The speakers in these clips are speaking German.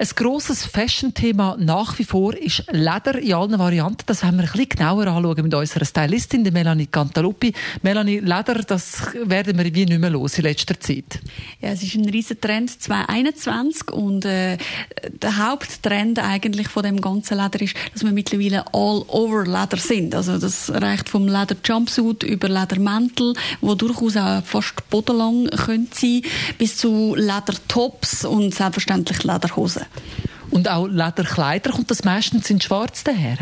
Ein grosses Fashion-Thema nach wie vor ist Leder in allen Varianten. Das werden wir ein bisschen genauer anschauen mit unserer Stylistin, der Melanie Cantaluppi. Melanie, Leder, das werden wir wie nicht mehr los in letzter Zeit. Ja, es ist ein riesen Trend 2021 und äh, der Haupttrend eigentlich von dem ganzen Leder ist, dass wir mittlerweile all over Leder sind. Also das reicht vom Leder Jumpsuit über Ledermäntel, wo durchaus auch fast bodenlang können sein, bis zu Ledertops und selbstverständlich Lederhosen. Und auch Lederkleider kommt das meistens in schwarz daher?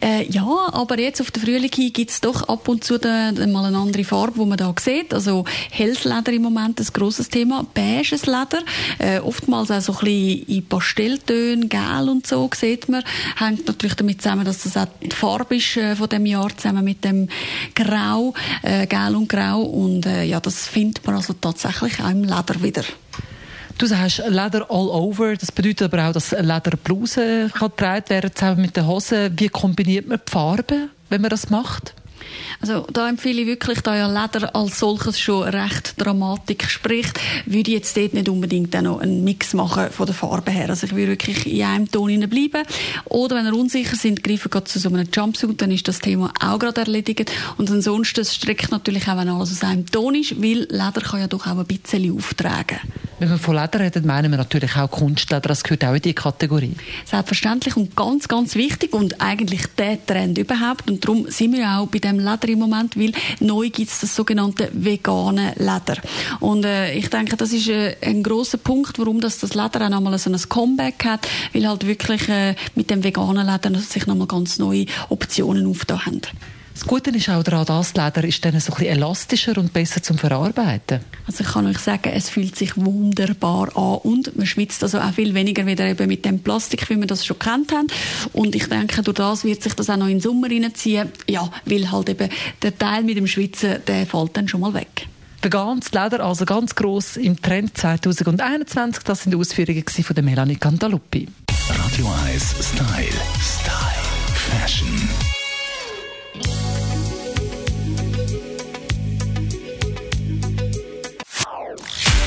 Äh, ja, aber jetzt auf der Frühling gibt es doch ab und zu da, mal eine andere Farbe, die man da sieht. Also helles Leder im Moment ein grosses Thema. Beiges Leder, äh, oftmals auch so ein bisschen in Pastelltönen, gel und so sieht man. Hängt natürlich damit zusammen, dass das auch die Farbe ist äh, von dem Jahr zusammen mit dem Grau, äh, gel und grau. Und äh, ja, das findet man also tatsächlich auch im Leder wieder. Du sagst Leder all over. Das bedeutet aber auch, dass Lederbluse kann getragen werden zusammen mit den Hosen. Wie kombiniert man die Farben, wenn man das macht? Also da empfehle ich wirklich, da ja Leder als solches schon recht Dramatik spricht, würde ich jetzt dort nicht unbedingt noch einen Mix machen von der Farbe her. Also ich würde wirklich in einem Ton bleiben. Oder wenn ihr unsicher sind, greifen gerade zu so einem Jumpsuit, dann ist das Thema auch gerade erledigt. Und ansonsten streckt natürlich auch, wenn alles aus einem Ton ist, weil Leder kann ja doch auch ein bisschen auftragen. Wenn wir von Leder reden, meinen wir natürlich auch Kunstleder. Das gehört auch in diese Kategorie. Selbstverständlich und ganz, ganz wichtig und eigentlich der Trend überhaupt. Und darum sind wir auch bei dem Leder im Moment, weil neu gibt es das sogenannte vegane Leder. Und äh, ich denke, das ist äh, ein großer Punkt, warum das, das Leder auch nochmal so ein Comeback hat, weil halt wirklich äh, mit dem veganen Leder sich nochmal ganz neue Optionen aufgetan haben. Das Gute ist auch daran, das Leder ist dann so ein bisschen elastischer und besser zum Verarbeiten. Also ich kann euch sagen, es fühlt sich wunderbar an und man schwitzt also auch viel weniger wieder eben mit dem Plastik, wie wir das schon kennt haben. Und ich denke, durch das wird sich das auch noch in den Sommer reinziehen. Ja, weil halt eben der Teil mit dem Schwitzen, der fällt dann schon mal weg. Veganes Leder, also ganz gross im Trend 2021. Das sind Ausführungen von der Melanie Cantaluppi. Radio 1 Style. Style.